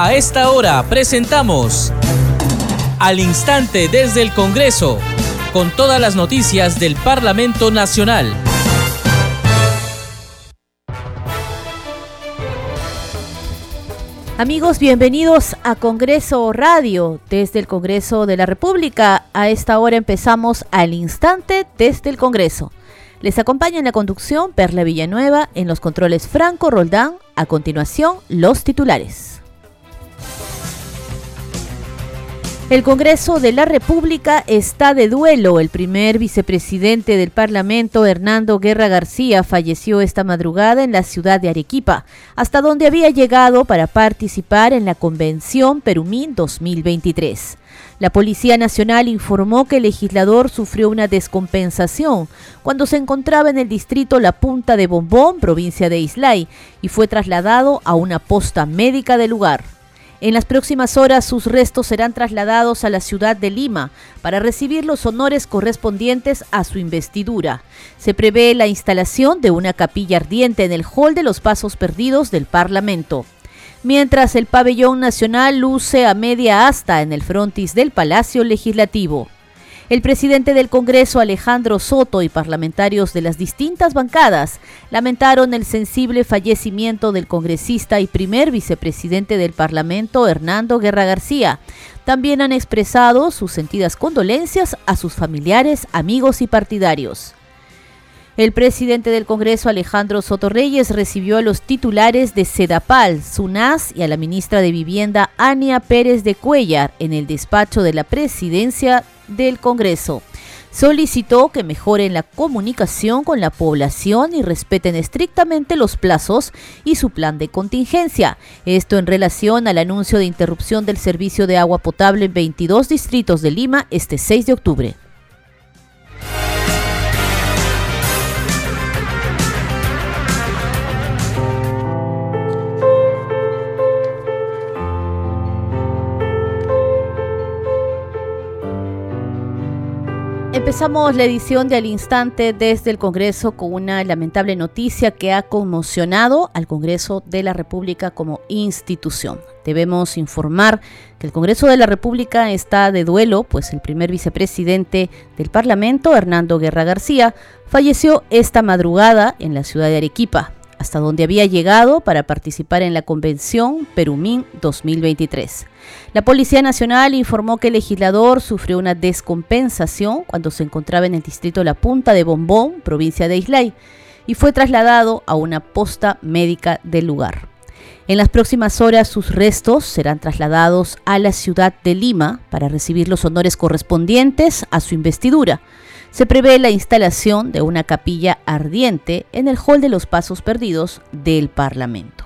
A esta hora presentamos Al Instante desde el Congreso, con todas las noticias del Parlamento Nacional. Amigos, bienvenidos a Congreso Radio desde el Congreso de la República. A esta hora empezamos al instante desde el Congreso. Les acompaña en la conducción Perla Villanueva, en los controles Franco Roldán. A continuación, los titulares. El Congreso de la República está de duelo. El primer vicepresidente del Parlamento, Hernando Guerra García, falleció esta madrugada en la ciudad de Arequipa, hasta donde había llegado para participar en la Convención Perumín 2023. La Policía Nacional informó que el legislador sufrió una descompensación cuando se encontraba en el distrito La Punta de Bombón, provincia de Islay, y fue trasladado a una posta médica del lugar. En las próximas horas sus restos serán trasladados a la ciudad de Lima para recibir los honores correspondientes a su investidura. Se prevé la instalación de una capilla ardiente en el hall de los Pasos Perdidos del Parlamento. Mientras el pabellón nacional luce a media asta en el frontis del Palacio Legislativo. El presidente del Congreso, Alejandro Soto, y parlamentarios de las distintas bancadas lamentaron el sensible fallecimiento del congresista y primer vicepresidente del Parlamento, Hernando Guerra García. También han expresado sus sentidas condolencias a sus familiares, amigos y partidarios. El presidente del Congreso, Alejandro Soto Reyes, recibió a los titulares de Sedapal, SUNAS y a la ministra de Vivienda, Ania Pérez de Cuellar, en el despacho de la presidencia del Congreso. Solicitó que mejoren la comunicación con la población y respeten estrictamente los plazos y su plan de contingencia. Esto en relación al anuncio de interrupción del servicio de agua potable en 22 distritos de Lima este 6 de octubre. Empezamos la edición de Al Instante desde el Congreso con una lamentable noticia que ha conmocionado al Congreso de la República como institución. Debemos informar que el Congreso de la República está de duelo, pues el primer vicepresidente del Parlamento, Hernando Guerra García, falleció esta madrugada en la ciudad de Arequipa, hasta donde había llegado para participar en la Convención Perumín 2023. La Policía Nacional informó que el legislador sufrió una descompensación cuando se encontraba en el distrito La Punta de Bombón, provincia de Islay, y fue trasladado a una posta médica del lugar. En las próximas horas sus restos serán trasladados a la ciudad de Lima para recibir los honores correspondientes a su investidura se prevé la instalación de una capilla ardiente en el hall de los Pasos Perdidos del Parlamento.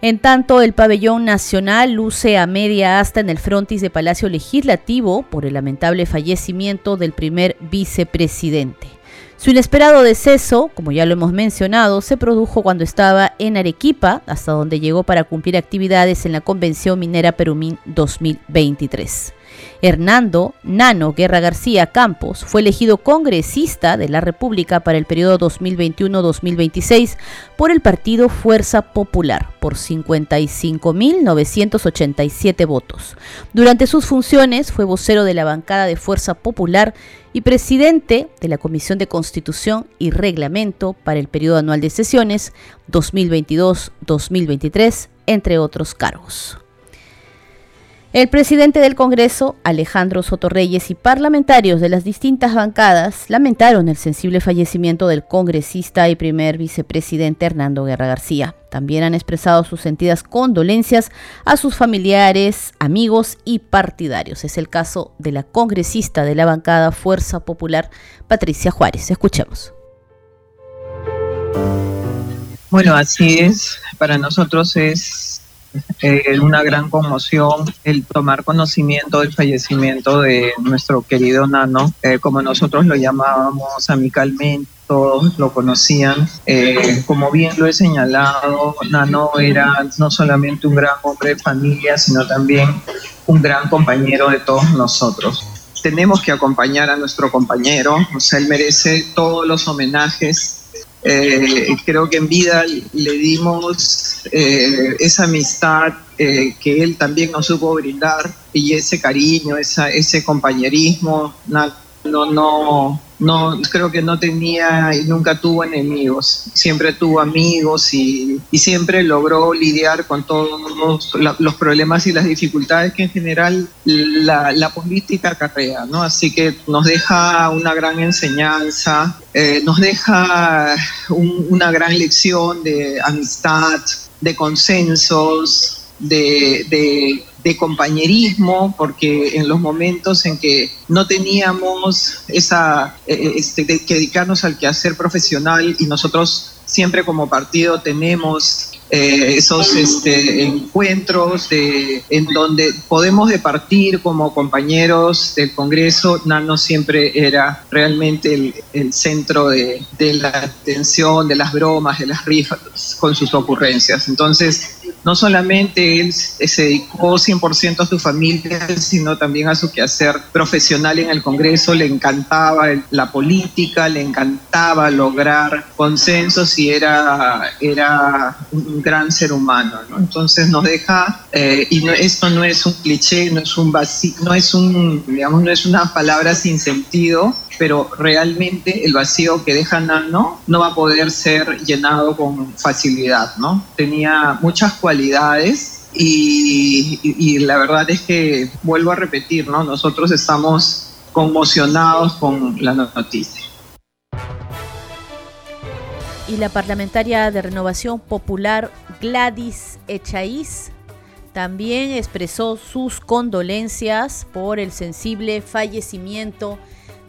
En tanto, el pabellón nacional luce a media asta en el frontis de Palacio Legislativo por el lamentable fallecimiento del primer vicepresidente. Su inesperado deceso, como ya lo hemos mencionado, se produjo cuando estaba en Arequipa, hasta donde llegó para cumplir actividades en la Convención Minera Perumín 2023. Hernando Nano Guerra García Campos fue elegido congresista de la República para el periodo 2021-2026 por el partido Fuerza Popular por 55.987 votos. Durante sus funciones fue vocero de la bancada de Fuerza Popular y presidente de la Comisión de Constitución y Reglamento para el periodo anual de sesiones 2022-2023, entre otros cargos. El presidente del Congreso, Alejandro Sotorreyes, y parlamentarios de las distintas bancadas lamentaron el sensible fallecimiento del congresista y primer vicepresidente Hernando Guerra García. También han expresado sus sentidas condolencias a sus familiares, amigos y partidarios. Es el caso de la congresista de la bancada Fuerza Popular, Patricia Juárez. Escuchemos. Bueno, así es. Para nosotros es eh, una gran conmoción el tomar conocimiento del fallecimiento de nuestro querido Nano, eh, como nosotros lo llamábamos amicalmente todos lo conocían. Eh, como bien lo he señalado, Nano era no solamente un gran hombre de familia, sino también un gran compañero de todos nosotros. Tenemos que acompañar a nuestro compañero, o él merece todos los homenajes Eh, creo que en vida le dimos eh, esa amistad eh, que él también nos supo brindar y ese cariño, esa, ese compañerismo. No, no, no, creo que no tenía y nunca tuvo enemigos, siempre tuvo amigos y, siempre logró lidiar con todos los, problemas y las dificultades que en general la, política acarrea, ¿no? Así que nos deja una gran enseñanza, eh, nos deja una gran lección de amistad, de consensos, de de compañerismo, porque en los momentos en que no teníamos esa, eh, eh, este, que dedicarnos al quehacer profesional y nosotros siempre como partido tenemos eh, esos este, encuentros de, en donde podemos departir como compañeros del Congreso. Nano siempre era realmente el, el centro de, de, la atención, de las bromas, de las rifas con sus ocurrencias. Entonces, no solamente él se dedicó 100% a su familia, sino también a su quehacer profesional en el Congreso. Le encantaba la política, le encantaba lograr consensos y era, era un gran ser humano. Entonces nos deja, eh, y esto no es un cliché, no es un vacío, no es un, digamos, no es una palabra sin sentido, pero realmente el vacío que deja Nano no va a poder ser llenado con facilidad, ¿no? Tenía muchas cualidades y, la verdad es que, vuelvo a repetir, ¿no? Nosotros estamos conmocionados con la noticia. Y la parlamentaria de Renovación Popular Gladys Echaíz también expresó sus condolencias por el sensible fallecimiento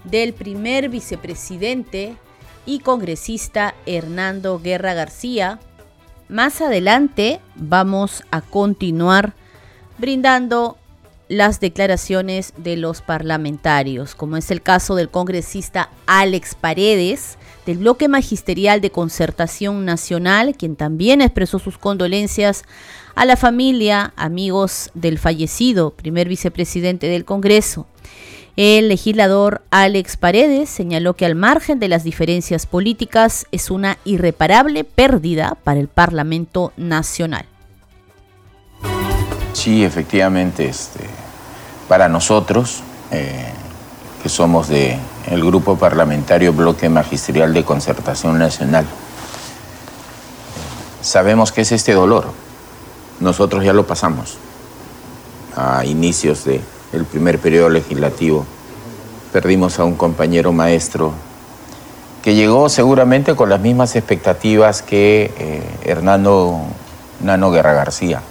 del primer vicepresidente y congresista Hernando Guerra García. Más adelante vamos a continuar brindando las declaraciones de los parlamentarios, como es el caso del congresista Alex Paredes, del bloque magisterial de concertación nacional, quien también expresó sus condolencias a la familia, amigos del fallecido primer vicepresidente del Congreso. El legislador Alex Paredes señaló que al margen de las diferencias políticas es una irreparable pérdida para el Parlamento Nacional. Sí, efectivamente, este, para nosotros, eh, que somos del el Grupo Parlamentario Bloque Magisterial de Concertación Nacional, sabemos que es este dolor. Nosotros ya lo pasamos a inicios de el primer periodo legislativo. Perdimos a un compañero maestro que llegó seguramente con las mismas expectativas que eh, Hernando Nano Guerra García,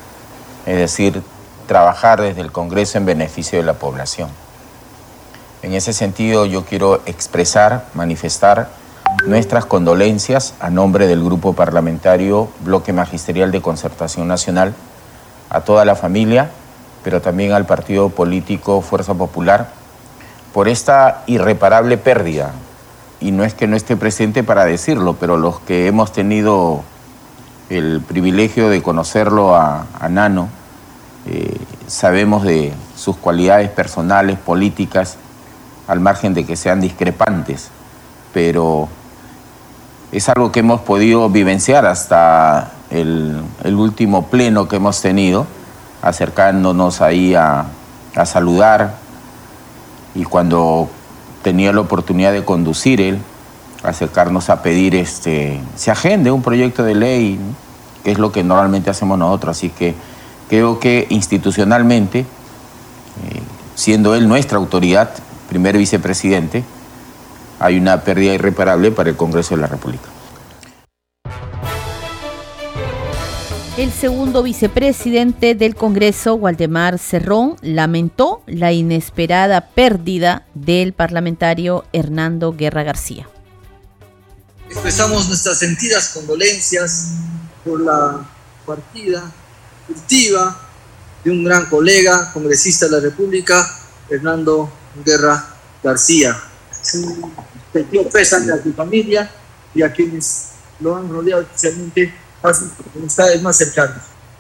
es decir, trabajar desde el Congreso en beneficio de la población. En ese sentido yo quiero expresar, manifestar nuestras condolencias a nombre del Grupo Parlamentario Bloque Magisterial de Concertación Nacional, a toda la familia pero también al partido político Fuerza Popular, por esta irreparable pérdida. Y no es que no esté presente para decirlo, pero los que hemos tenido el privilegio de conocerlo a, Nano, eh, sabemos de sus cualidades personales, políticas, al margen de que sean discrepantes, pero es algo que hemos podido vivenciar hasta el, el último pleno que hemos tenido acercándonos ahí a, saludar y cuando tenía la oportunidad de conducir él, acercarnos a pedir este, se agende un proyecto de ley, que es lo que normalmente hacemos nosotros. Así que creo que institucionalmente, eh, siendo él nuestra autoridad, primer vicepresidente, hay una pérdida irreparable para el Congreso de la República. El segundo vicepresidente del Congreso, Waldemar Cerrón, lamentó la inesperada pérdida del parlamentario Hernando Guerra García. Expresamos nuestras sentidas condolencias por la partida furtiva de un gran colega, congresista de la República, Hernando Guerra García. Sentido pésame a su familia y a quienes lo han rodeado especialmente es más cercano.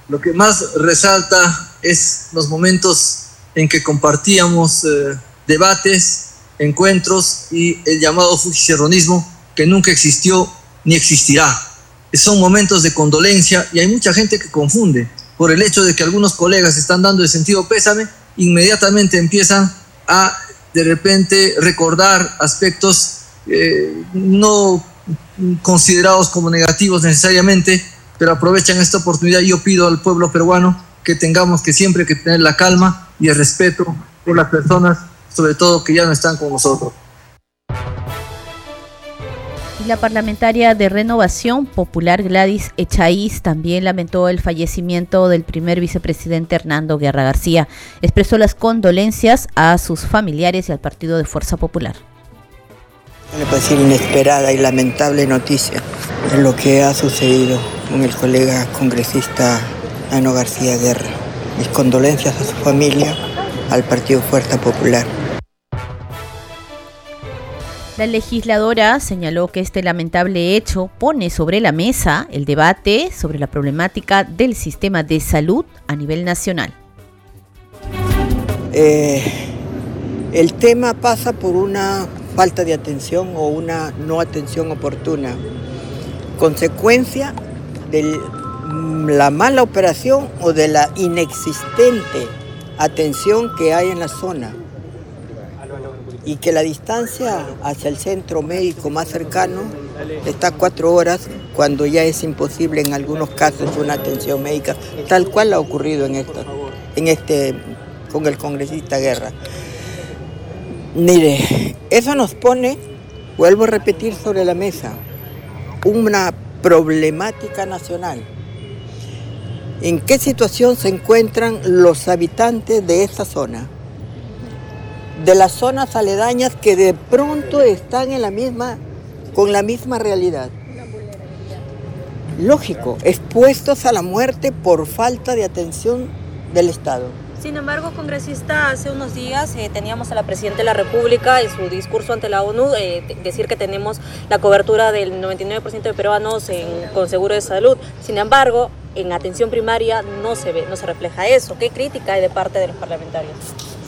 Lo que más resalta es los momentos en que compartíamos eh, debates, encuentros y el llamado fujicerronismo que nunca existió ni existirá. Son momentos de condolencia y hay mucha gente que confunde por el hecho de que algunos colegas están dando el sentido pésame, inmediatamente empiezan a de repente recordar aspectos eh, no considerados como negativos necesariamente, pero aprovechan esta oportunidad. Yo pido al pueblo peruano que tengamos que siempre que tener la calma y el respeto por las personas, sobre todo que ya no están con nosotros. Y la parlamentaria de Renovación Popular Gladys Echaíz también lamentó el fallecimiento del primer vicepresidente Hernando Guerra García. Expresó las condolencias a sus familiares y al Partido de Fuerza Popular. Le puedo decir inesperada y lamentable noticia de lo que ha sucedido con el colega congresista Ano García Guerra. Mis condolencias a su familia, al Partido Fuerza Popular. La legisladora señaló que este lamentable hecho pone sobre la mesa el debate sobre la problemática del sistema de salud a nivel nacional. Eh, el tema pasa por una falta de atención o una no atención oportuna, consecuencia de la mala operación o de la inexistente atención que hay en la zona y que la distancia hacia el centro médico más cercano está cuatro horas cuando ya es imposible en algunos casos una atención médica, tal cual ha ocurrido en, esto, en este, con el congresista Guerra. Mire, eso nos pone, vuelvo a repetir sobre la mesa, una problemática nacional. ¿En qué situación se encuentran los habitantes de esta zona? De las zonas aledañas que de pronto están en la misma, con la misma realidad. Lógico, expuestos a la muerte por falta de atención del Estado. Sin embargo, congresista, hace unos días eh, teníamos a la Presidenta de la República en su discurso ante la ONU eh, decir que tenemos la cobertura del 99% de peruanos con seguro de salud. Sin embargo, en atención primaria no se ve, no se refleja eso. ¿Qué crítica hay de parte de los parlamentarios?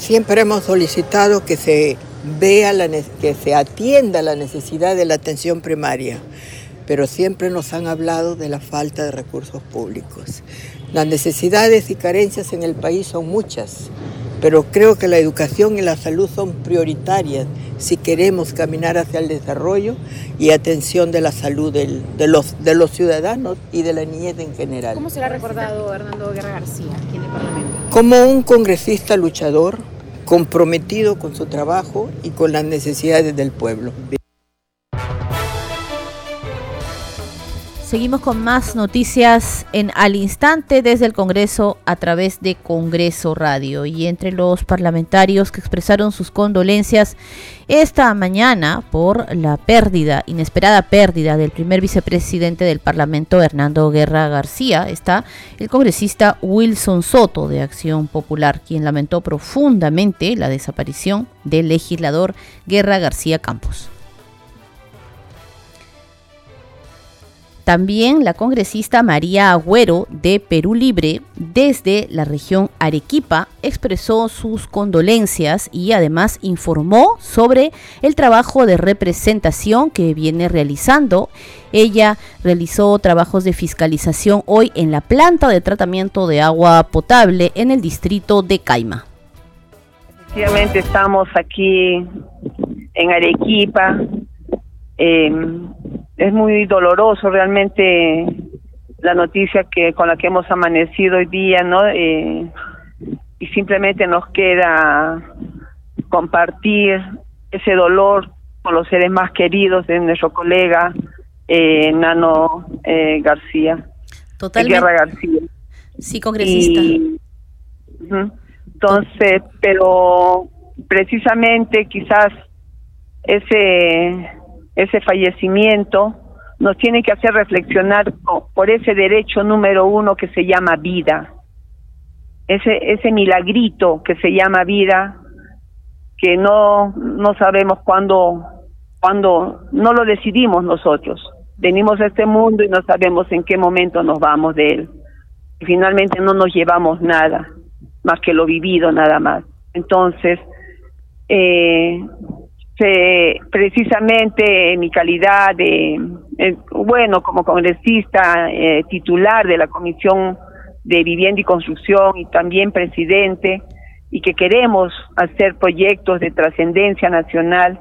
Siempre hemos solicitado que se vea, que se atienda la necesidad de la atención primaria, pero siempre nos han hablado de la falta de recursos públicos. Las necesidades y carencias en el país son muchas, pero creo que la educación y la salud son prioritarias si queremos caminar hacia el desarrollo y atención de la salud de, los, de los ciudadanos y de la niñez en general. ¿Cómo será recordado Hernando Guerra García aquí en el Parlamento? Como un congresista luchador, comprometido con su trabajo y con las necesidades del pueblo. Seguimos con más noticias en al instante desde el Congreso a través de Congreso Radio y entre los parlamentarios que expresaron sus condolencias esta mañana por la pérdida, inesperada pérdida del primer vicepresidente del Parlamento, Hernando Guerra García, está el congresista Wilson Soto de Acción Popular, quien lamentó profundamente la desaparición del legislador Guerra García Campos. También la congresista María Agüero de Perú Libre desde la región Arequipa expresó sus condolencias y además informó sobre el trabajo de representación que viene realizando. Ella realizó trabajos de fiscalización hoy en la planta de tratamiento de agua potable en el distrito de Caima. Efectivamente estamos aquí en Arequipa. Es muy doloroso realmente la noticia que con la que hemos amanecido hoy día, ¿no? Eh, y simplemente nos queda compartir ese dolor con los seres más queridos de nuestro colega eh, Nano eh, García. Totalmente. Guerra García. Sí, congresista. entonces, pero precisamente quizás ese ese fallecimiento nos tiene que hacer reflexionar por ese derecho número uno que se llama vida, ese, ese milagrito que se llama vida, que no, no sabemos cuándo, cuándo, no lo decidimos nosotros. Venimos a este mundo y no sabemos en qué momento nos vamos de él. Y finalmente no nos llevamos nada, más que lo vivido nada más. Entonces, eh, precisamente en mi calidad de, eh, bueno, como congresista eh, titular de la Comisión de Vivienda y Construcción y también presidente, y que queremos hacer proyectos de trascendencia nacional,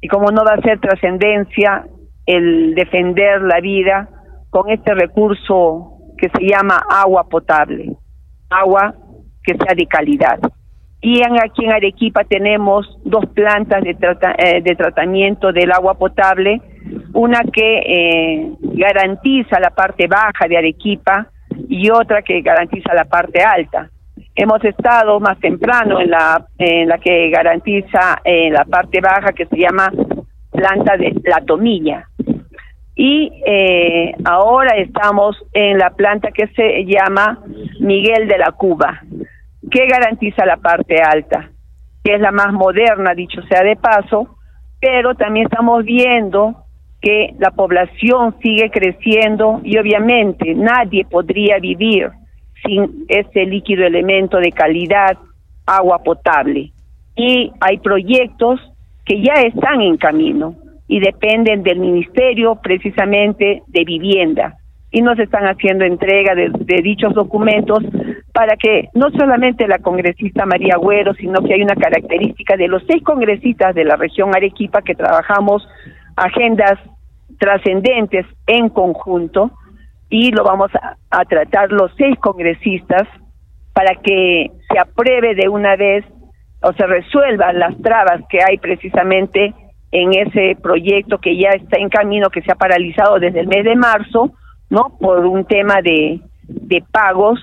y como no va a ser trascendencia el defender la vida con este recurso que se llama agua potable, agua que sea de calidad. Y aquí en Arequipa tenemos dos plantas de, eh, tratamiento del agua potable, una que eh, garantiza la parte baja de Arequipa y otra que garantiza la parte alta. Hemos estado más temprano en la, en la que garantiza eh, la parte baja que se llama planta de la tomilla. Y eh, ahora estamos en la planta que se llama Miguel de la Cuba ¿Qué garantiza la parte alta, que es la más moderna, dicho sea de paso, pero también estamos viendo que la población sigue creciendo y obviamente nadie podría vivir sin ese líquido elemento de calidad, agua potable. Y hay proyectos que ya están en camino y dependen del Ministerio precisamente de Vivienda y nos están haciendo entrega de, dichos documentos para que no solamente la congresista María Agüero, sino que hay una característica de los seis congresistas de la región Arequipa que trabajamos agendas trascendentes en conjunto y lo vamos a, a tratar los seis congresistas para que se apruebe de una vez o se resuelvan las trabas que hay precisamente en ese proyecto que ya está en camino, que se ha paralizado desde el mes de marzo, ¿no? Por un tema de, de pagos,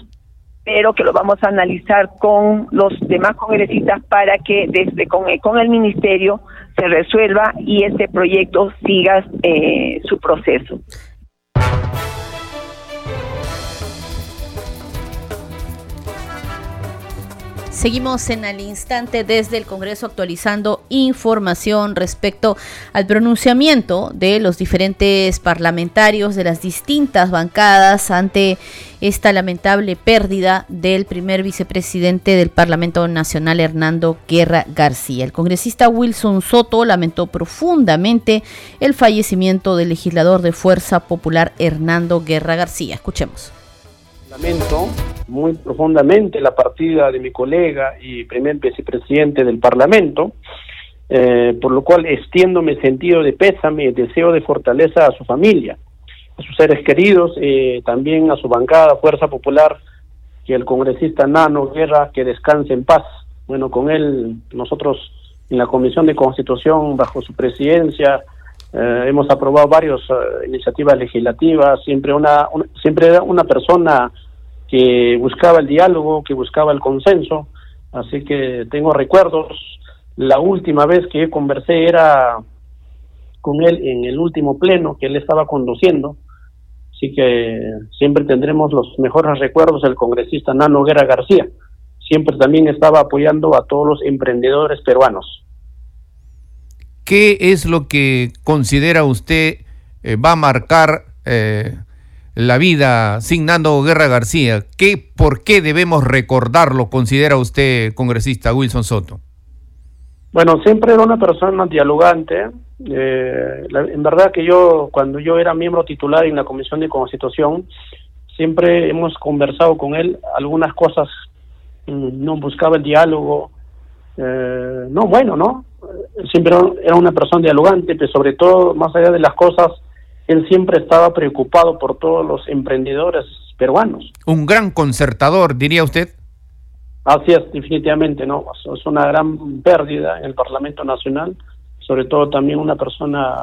pero que lo vamos a analizar con los demás congresistas para que desde con, con el ministerio se resuelva y este proyecto siga eh, su proceso. Seguimos en el instante desde el Congreso actualizando información respecto al pronunciamiento de los diferentes parlamentarios de las distintas bancadas ante esta lamentable pérdida del primer vicepresidente del Parlamento Nacional, Hernando Guerra García. El congresista Wilson Soto lamentó profundamente el fallecimiento del legislador de Fuerza Popular, Hernando Guerra García. Escuchemos. Lamento muy profundamente la partida de mi colega y primer vicepresidente del Parlamento, eh, por lo cual extiendo mi sentido de pésame y deseo de fortaleza a su familia, a sus seres queridos, eh, también a su bancada Fuerza Popular y el congresista Nano Guerra, que descanse en paz. Bueno, con él nosotros en la Comisión de Constitución, bajo su presidencia, eh, hemos aprobado varias iniciativas legislativas, siempre una, una, siempre una persona que buscaba el diálogo, que buscaba el consenso, así que tengo recuerdos. La última vez que conversé era con él en el último pleno que él estaba conduciendo, así que siempre tendremos los mejores recuerdos del congresista Nano Guerra García. Siempre también estaba apoyando a todos los emprendedores peruanos. ¿Qué es lo que considera usted eh, va a marcar eh, la vida sin Nando Guerra García. ¿Qué, ¿Por qué debemos recordarlo, considera usted, congresista Wilson Soto? Bueno, siempre era una persona dialogante. Eh, en verdad que yo, cuando yo era miembro titular en la Comisión de Constitución, siempre hemos conversado con él algunas cosas, mm, no buscaba el diálogo, eh, no, bueno, ¿no? Siempre era una persona dialogante, pero sobre todo, más allá de las cosas, él siempre estaba preocupado por todos los emprendedores peruanos. Un gran concertador, diría usted. Así es, definitivamente, ¿no? Es una gran pérdida en el Parlamento Nacional, sobre todo también una persona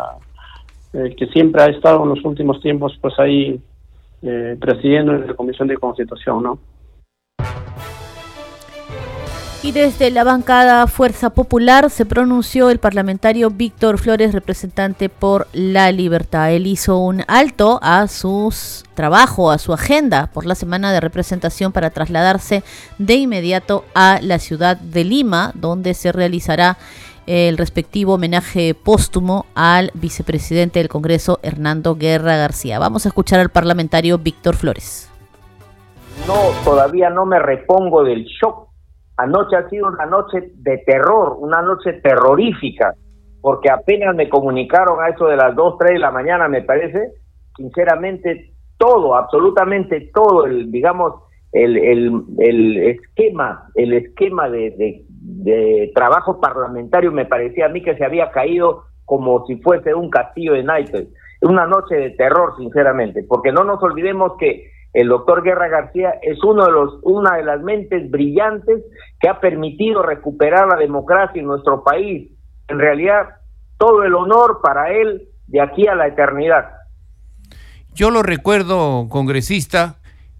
eh, que siempre ha estado en los últimos tiempos, pues ahí eh, presidiendo en la Comisión de Constitución, ¿no? Y desde la bancada Fuerza Popular se pronunció el parlamentario Víctor Flores, representante por la libertad. Él hizo un alto a su trabajo, a su agenda por la semana de representación para trasladarse de inmediato a la ciudad de Lima, donde se realizará el respectivo homenaje póstumo al vicepresidente del Congreso, Hernando Guerra García. Vamos a escuchar al parlamentario Víctor Flores. No, todavía no me repongo del shock Anoche ha sido una noche de terror, una noche terrorífica. porque apenas me comunicaron a eso de las 2, 3 de la mañana, me parece, sinceramente, todo, absolutamente todo, el, digamos, el, el, el esquema, el esquema de, de, trabajo parlamentario me parecía a mí que se había caído como si fuese un castillo de naipes. Una noche de terror, sinceramente, porque no nos olvidemos que el doctor Guerra García es uno de los, una de las mentes brillantes que ha permitido recuperar la democracia en nuestro país. En realidad, todo el honor para él de aquí a la eternidad. Yo lo recuerdo, congresista,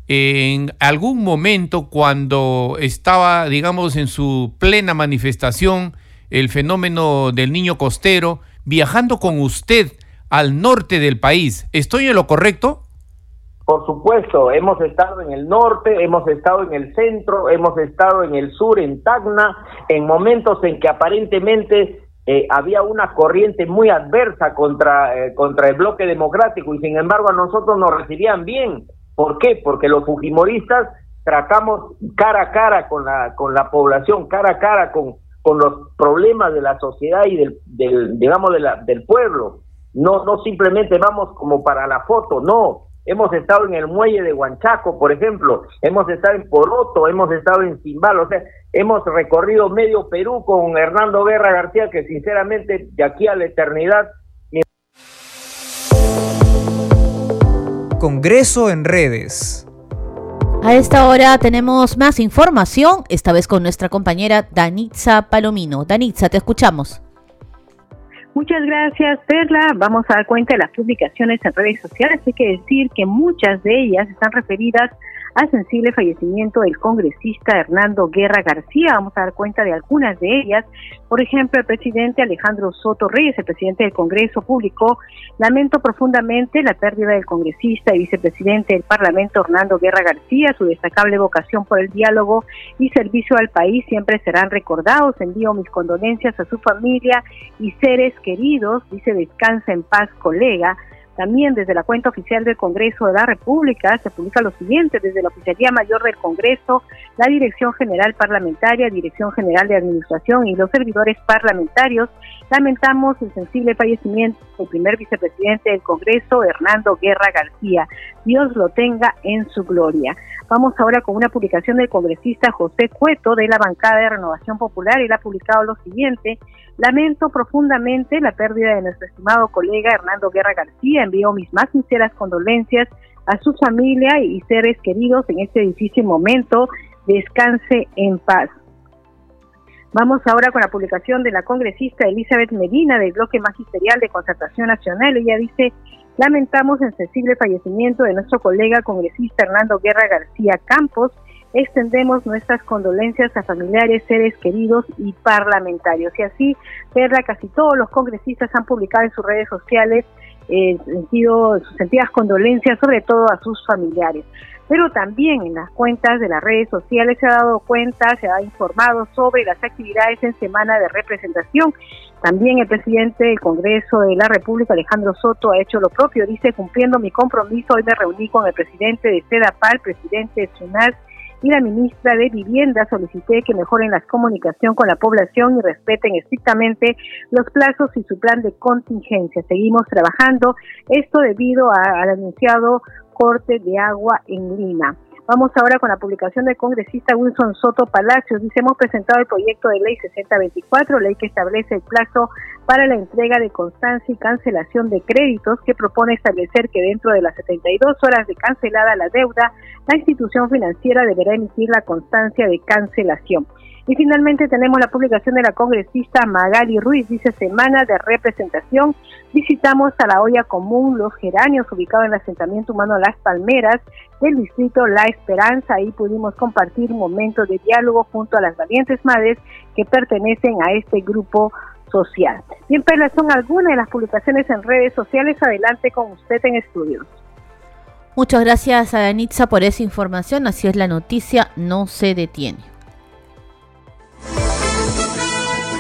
en algún momento cuando estaba, digamos, en su plena manifestación el fenómeno del niño costero, viajando con usted al norte del país. ¿Estoy en lo correcto? Por supuesto, hemos estado en el norte, hemos estado en el centro, hemos estado en el sur, en Tacna, en momentos en que aparentemente eh, había una corriente muy adversa contra, eh, contra el bloque democrático y sin embargo a nosotros nos recibían bien. ¿Por qué? Porque los fujimoristas tratamos cara a cara con la, con la población, cara a cara con, con los problemas de la sociedad y del, del digamos, de la, del pueblo. No, no simplemente vamos como para la foto, no. Hemos estado en el muelle de Huanchaco, por ejemplo, hemos estado en Poroto, hemos estado en Cimbal, o sea, hemos recorrido medio Perú con Hernando Guerra García, que sinceramente de aquí a la eternidad... Congreso en redes. A esta hora tenemos más información, esta vez con nuestra compañera Danitza Palomino. Danitza, te escuchamos. Muchas gracias, Perla. Vamos a dar cuenta de las publicaciones en redes sociales. Hay que decir que muchas de ellas están referidas al sensible fallecimiento del congresista Hernando Guerra García. Vamos a dar cuenta de algunas de ellas. Por ejemplo, el presidente Alejandro Soto Reyes, el presidente del Congreso, publicó, lamento profundamente la pérdida del congresista y vicepresidente del Parlamento Hernando Guerra García, su destacable vocación por el diálogo y servicio al país siempre serán recordados. Envío mis condolencias a su familia y seres queridos. Dice, descansa en paz, colega. También desde la cuenta oficial del Congreso de la República se publica lo siguiente, desde la Oficialía Mayor del Congreso, la Dirección General Parlamentaria, Dirección General de Administración y los servidores parlamentarios, lamentamos el sensible fallecimiento del primer vicepresidente del Congreso, Hernando Guerra García. Dios lo tenga en su gloria. Vamos ahora con una publicación del congresista José Cueto de la bancada de Renovación Popular. Él ha publicado lo siguiente. Lamento profundamente la pérdida de nuestro estimado colega Hernando Guerra García. Envío mis más sinceras condolencias a su familia y seres queridos en este difícil momento. Descanse en paz. Vamos ahora con la publicación de la congresista Elizabeth Medina del bloque magisterial de concertación nacional. Ella dice, lamentamos el sensible fallecimiento de nuestro colega congresista Hernando Guerra García Campos. Extendemos nuestras condolencias a familiares, seres queridos y parlamentarios. Y así, verla, casi todos los congresistas han publicado en sus redes sociales eh, sentido, sus sentidas condolencias, sobre todo a sus familiares pero también en las cuentas de las redes sociales se ha dado cuenta, se ha informado sobre las actividades en semana de representación. También el presidente del Congreso de la República, Alejandro Soto, ha hecho lo propio. Dice, cumpliendo mi compromiso, hoy me reuní con el presidente de CEDAPAL, presidente de SUNAS y la ministra de Vivienda. Solicité que mejoren la comunicación con la población y respeten estrictamente los plazos y su plan de contingencia. Seguimos trabajando. Esto debido al anunciado corte de agua en Lima. Vamos ahora con la publicación del congresista Wilson Soto Palacios. Dice, hemos presentado el proyecto de ley 6024, ley que establece el plazo para la entrega de constancia y cancelación de créditos, que propone establecer que dentro de las 72 horas de cancelada la deuda, la institución financiera deberá emitir la constancia de cancelación. Y finalmente tenemos la publicación de la congresista Magali Ruiz, dice Semana de Representación. Visitamos a la olla común Los Geranios, ubicado en el asentamiento humano Las Palmeras del distrito La Esperanza. Ahí pudimos compartir momentos de diálogo junto a las valientes madres que pertenecen a este grupo social. Bien, Perla, son algunas de las publicaciones en redes sociales. Adelante con usted en estudios. Muchas gracias a Danitza por esa información. Así es la noticia, no se detiene.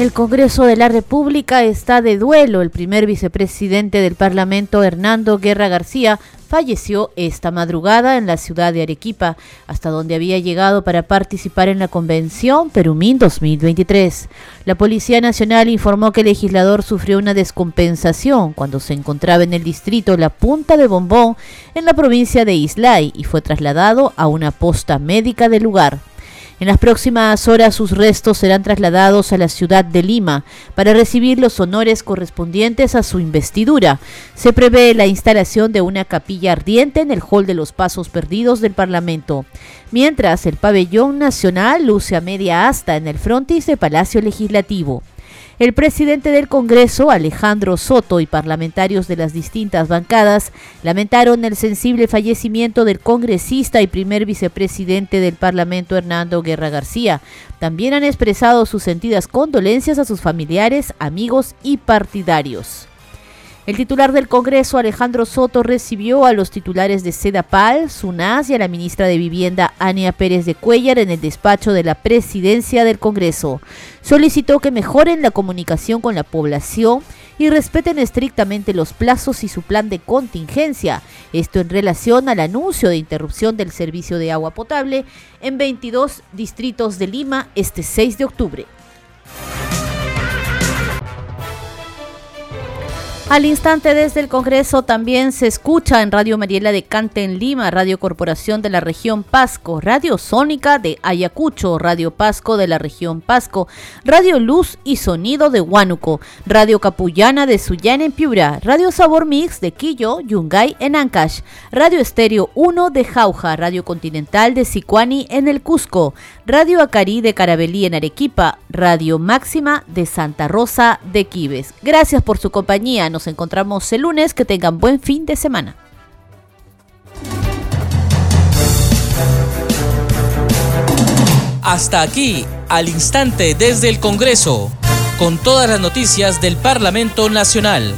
El Congreso de la República está de duelo. El primer vicepresidente del Parlamento, Hernando Guerra García, falleció esta madrugada en la ciudad de Arequipa, hasta donde había llegado para participar en la convención Perumín 2023. La Policía Nacional informó que el legislador sufrió una descompensación cuando se encontraba en el distrito La Punta de Bombón, en la provincia de Islay, y fue trasladado a una posta médica del lugar. En las próximas horas sus restos serán trasladados a la ciudad de Lima para recibir los honores correspondientes a su investidura. Se prevé la instalación de una capilla ardiente en el hall de los Pasos Perdidos del Parlamento, mientras el pabellón nacional luce a media asta en el frontis de Palacio Legislativo. El presidente del Congreso, Alejandro Soto, y parlamentarios de las distintas bancadas lamentaron el sensible fallecimiento del congresista y primer vicepresidente del Parlamento, Hernando Guerra García. También han expresado sus sentidas condolencias a sus familiares, amigos y partidarios. El titular del Congreso, Alejandro Soto, recibió a los titulares de SEDAPAL, SUNAS y a la ministra de Vivienda, Ania Pérez de Cuellar, en el despacho de la presidencia del Congreso. Solicitó que mejoren la comunicación con la población y respeten estrictamente los plazos y su plan de contingencia. Esto en relación al anuncio de interrupción del servicio de agua potable en 22 distritos de Lima este 6 de octubre. Al instante desde el Congreso también se escucha en Radio Mariela de Cante en Lima, Radio Corporación de la región Pasco, Radio Sónica de Ayacucho, Radio Pasco de la región Pasco, Radio Luz y Sonido de Huánuco, Radio Capullana de Sullana en Piura, Radio Sabor Mix de Quillo, Yungay en Ancash, Radio Estéreo 1 de Jauja, Radio Continental de Sicuani en el Cusco, Radio Acarí de Carabelí en Arequipa, Radio Máxima de Santa Rosa de Quibes. Gracias por su compañía. Nos encontramos el lunes. Que tengan buen fin de semana. Hasta aquí, al instante desde el Congreso, con todas las noticias del Parlamento Nacional.